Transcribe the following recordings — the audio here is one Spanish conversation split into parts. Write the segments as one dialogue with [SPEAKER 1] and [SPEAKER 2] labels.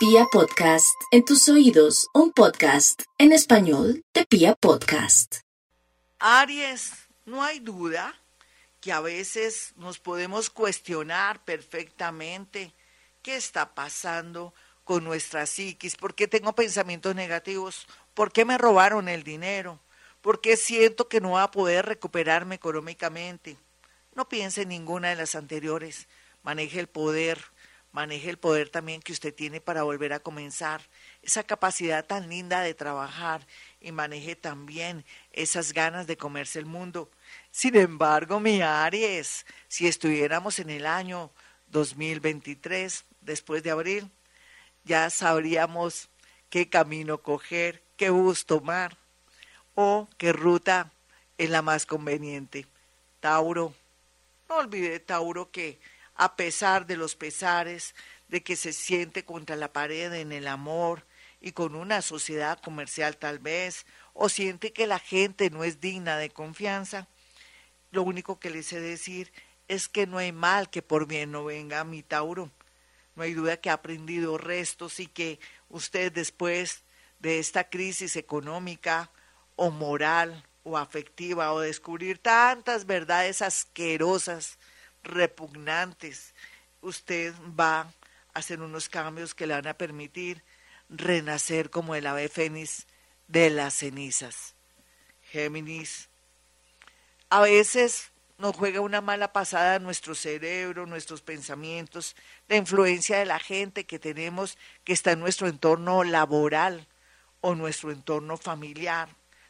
[SPEAKER 1] Pia Podcast, en tus oídos, un podcast en español de Pia Podcast.
[SPEAKER 2] Aries, no hay duda que a veces nos podemos cuestionar perfectamente qué está pasando con nuestra psiquis, por qué tengo pensamientos negativos, por qué me robaron el dinero, por qué siento que no voy a poder recuperarme económicamente. No piense en ninguna de las anteriores, maneje el poder, maneje el poder también que usted tiene para volver a comenzar, esa capacidad tan linda de trabajar y maneje también esas ganas de comerse el mundo. Sin embargo, mi Aries, si estuviéramos en el año 2023, después de abril, ya sabríamos qué camino coger, qué bus tomar o qué ruta es la más conveniente. Tauro, no olvide, Tauro, que a pesar de los pesares, de que se siente contra la pared en el amor y con una sociedad comercial tal vez, o siente que la gente no es digna de confianza, lo único que le sé decir es que no hay mal que por bien no venga mi Tauro. No hay duda que ha aprendido restos y que usted después de esta crisis económica o moral o afectiva o descubrir tantas verdades asquerosas repugnantes, usted va a hacer unos cambios que le van a permitir renacer como el ave fénix de las cenizas. Géminis, a veces nos juega una mala pasada nuestro cerebro, nuestros pensamientos, la influencia de la gente que tenemos que está en nuestro entorno laboral o nuestro entorno familiar.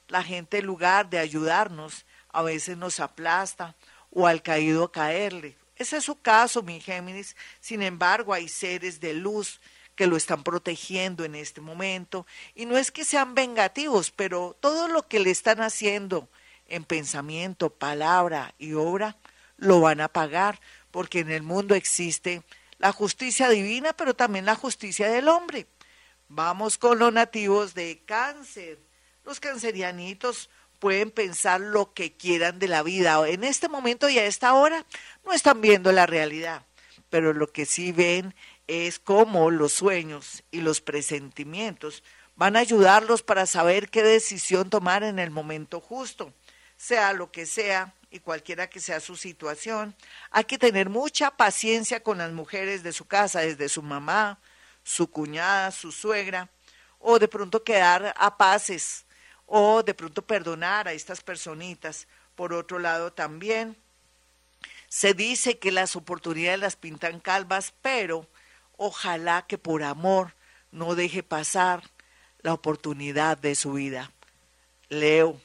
[SPEAKER 2] La gente en lugar de ayudarnos a veces nos aplasta o al caído caerle. Ese es su caso, mi Géminis. Sin embargo, hay seres de luz que lo están protegiendo en este momento. Y no es que sean vengativos, pero todo lo que le están haciendo en pensamiento, palabra y obra, lo van a pagar, porque en el mundo existe la justicia divina, pero también la justicia del hombre. Vamos con los nativos de cáncer. Los cancerianitos pueden pensar lo que quieran de la vida. En este momento y a esta hora no están viendo la realidad, pero lo que sí ven es cómo los sueños y los presentimientos van a ayudarlos para saber qué decisión tomar en el momento justo, sea lo que sea y cualquiera que sea su situación. Hay que tener mucha paciencia con las mujeres de su casa, desde su mamá, su cuñada, su suegra, o de pronto quedar a paces o de pronto perdonar a estas personitas. Por otro lado, también se dice que las oportunidades las pintan calvas, pero ojalá que por amor no deje pasar la oportunidad de su vida. Leo,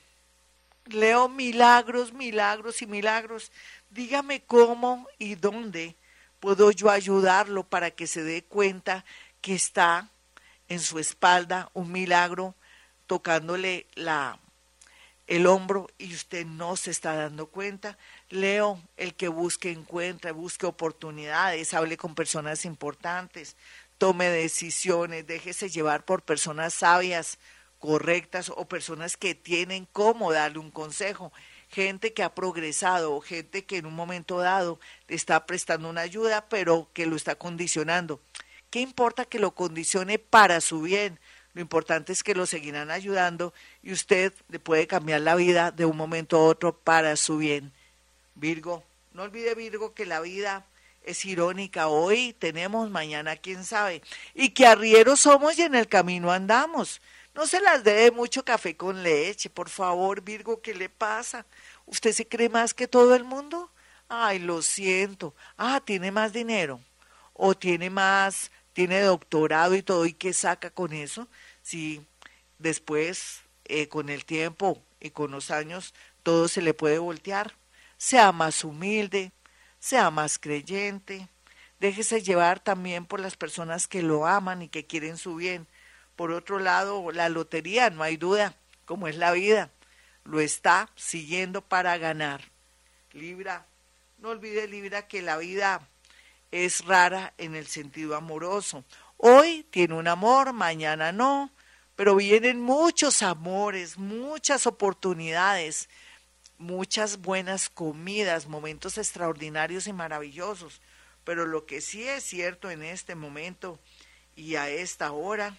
[SPEAKER 2] leo milagros, milagros y milagros. Dígame cómo y dónde puedo yo ayudarlo para que se dé cuenta que está en su espalda un milagro tocándole la, el hombro y usted no se está dando cuenta. Leo, el que busque encuentra, busque oportunidades, hable con personas importantes, tome decisiones, déjese llevar por personas sabias, correctas o personas que tienen cómo darle un consejo. Gente que ha progresado o gente que en un momento dado le está prestando una ayuda, pero que lo está condicionando. ¿Qué importa que lo condicione para su bien? Lo importante es que lo seguirán ayudando y usted le puede cambiar la vida de un momento a otro para su bien. Virgo, no olvide Virgo que la vida es irónica. Hoy tenemos, mañana quién sabe. Y que arrieros somos y en el camino andamos. No se las dé mucho café con leche, por favor, Virgo, ¿qué le pasa? ¿Usted se cree más que todo el mundo? Ay, lo siento. Ah, tiene más dinero. O tiene más, tiene doctorado y todo. ¿Y qué saca con eso? Si después, eh, con el tiempo y con los años, todo se le puede voltear. Sea más humilde, sea más creyente, déjese llevar también por las personas que lo aman y que quieren su bien. Por otro lado, la lotería, no hay duda, como es la vida, lo está siguiendo para ganar. Libra, no olvide Libra que la vida es rara en el sentido amoroso. Hoy tiene un amor, mañana no, pero vienen muchos amores, muchas oportunidades, muchas buenas comidas, momentos extraordinarios y maravillosos. Pero lo que sí es cierto en este momento y a esta hora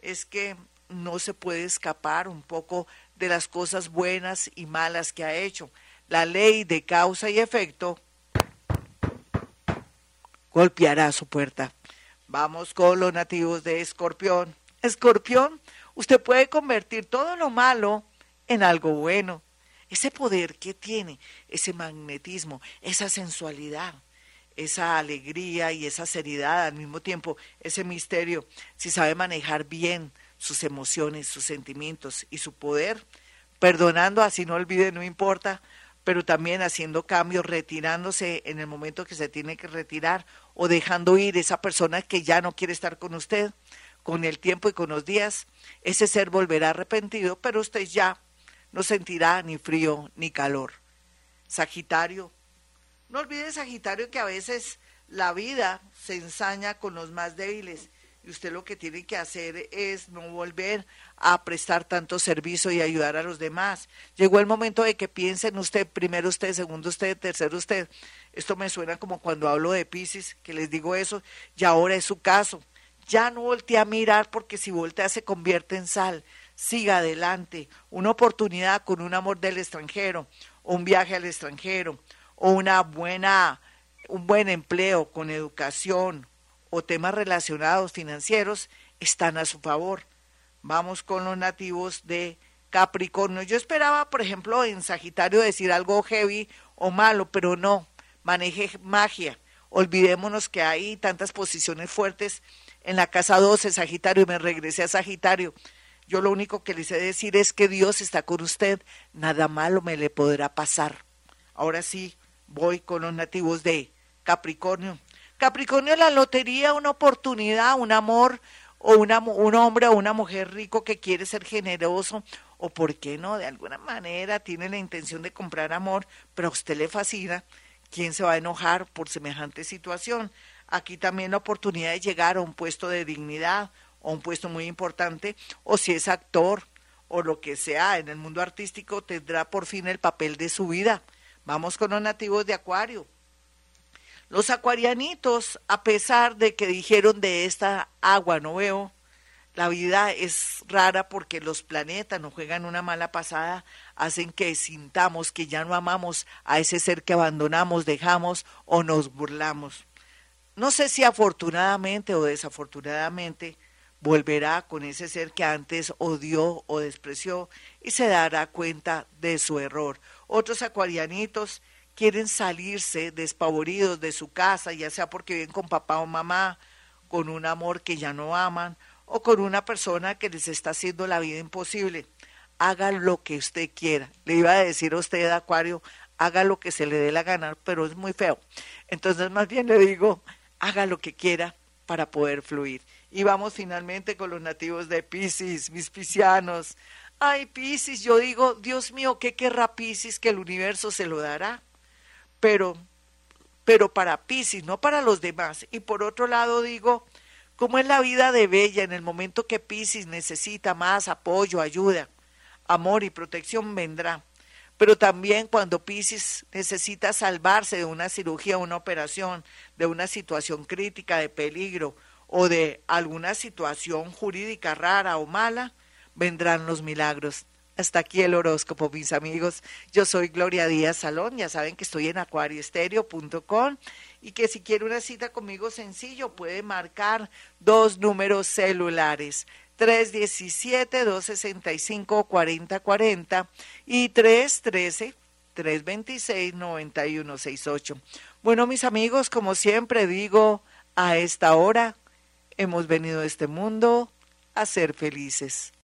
[SPEAKER 2] es que no se puede escapar un poco de las cosas buenas y malas que ha hecho. La ley de causa y efecto golpeará su puerta. Vamos con los nativos de Escorpión. Escorpión, usted puede convertir todo lo malo en algo bueno. Ese poder que tiene, ese magnetismo, esa sensualidad, esa alegría y esa seriedad al mismo tiempo, ese misterio, si sabe manejar bien sus emociones, sus sentimientos y su poder, perdonando así no olvide, no importa, pero también haciendo cambios, retirándose en el momento que se tiene que retirar o dejando ir esa persona que ya no quiere estar con usted, con el tiempo y con los días, ese ser volverá arrepentido, pero usted ya no sentirá ni frío ni calor. Sagitario, no olvide Sagitario que a veces la vida se ensaña con los más débiles y usted lo que tiene que hacer es no volver a prestar tanto servicio y ayudar a los demás. Llegó el momento de que piensen usted, primero usted, segundo usted, tercero usted. Esto me suena como cuando hablo de Pisces, que les digo eso, y ahora es su caso. Ya no voltee a mirar porque si voltea se convierte en sal. Siga adelante. Una oportunidad con un amor del extranjero, un viaje al extranjero, o una buena, un buen empleo con educación, o temas relacionados financieros están a su favor. Vamos con los nativos de Capricornio. Yo esperaba, por ejemplo, en Sagitario decir algo heavy o malo, pero no. Maneje magia. Olvidémonos que hay tantas posiciones fuertes en la casa 12, Sagitario, y me regresé a Sagitario. Yo lo único que le sé decir es que Dios está con usted, nada malo me le podrá pasar. Ahora sí, voy con los nativos de Capricornio. Capricornio, la lotería, una oportunidad, un amor o una, un hombre o una mujer rico que quiere ser generoso o, ¿por qué no? De alguna manera tiene la intención de comprar amor, pero a usted le fascina. ¿Quién se va a enojar por semejante situación? Aquí también la oportunidad de llegar a un puesto de dignidad o un puesto muy importante, o si es actor o lo que sea en el mundo artístico, tendrá por fin el papel de su vida. Vamos con los nativos de Acuario. Los acuarianitos, a pesar de que dijeron de esta agua no veo, la vida es rara porque los planetas nos juegan una mala pasada, hacen que sintamos que ya no amamos a ese ser que abandonamos, dejamos o nos burlamos. No sé si afortunadamente o desafortunadamente volverá con ese ser que antes odió o despreció y se dará cuenta de su error. Otros acuarianitos quieren salirse despavoridos de su casa, ya sea porque viven con papá o mamá, con un amor que ya no aman, o con una persona que les está haciendo la vida imposible. Haga lo que usted quiera. Le iba a decir a usted, Acuario, haga lo que se le dé la gana, pero es muy feo. Entonces, más bien le digo, haga lo que quiera para poder fluir. Y vamos finalmente con los nativos de Pisces, mis piscianos. Ay, Pisces, yo digo, Dios mío, ¿qué querrá Pisces que el universo se lo dará? pero, pero para Pisces, no para los demás. Y por otro lado digo, ¿cómo es la vida de Bella en el momento que Pisces necesita más apoyo, ayuda, amor y protección vendrá? Pero también cuando Pisces necesita salvarse de una cirugía, una operación, de una situación crítica, de peligro o de alguna situación jurídica rara o mala, vendrán los milagros. Hasta aquí el horóscopo, mis amigos. Yo soy Gloria Díaz Salón. Ya saben que estoy en acuarioestereo.com y que si quiere una cita conmigo sencillo puede marcar dos números celulares. 317-265-4040 y 313-326-9168. Bueno, mis amigos, como siempre digo, a esta hora hemos venido a este mundo a ser felices.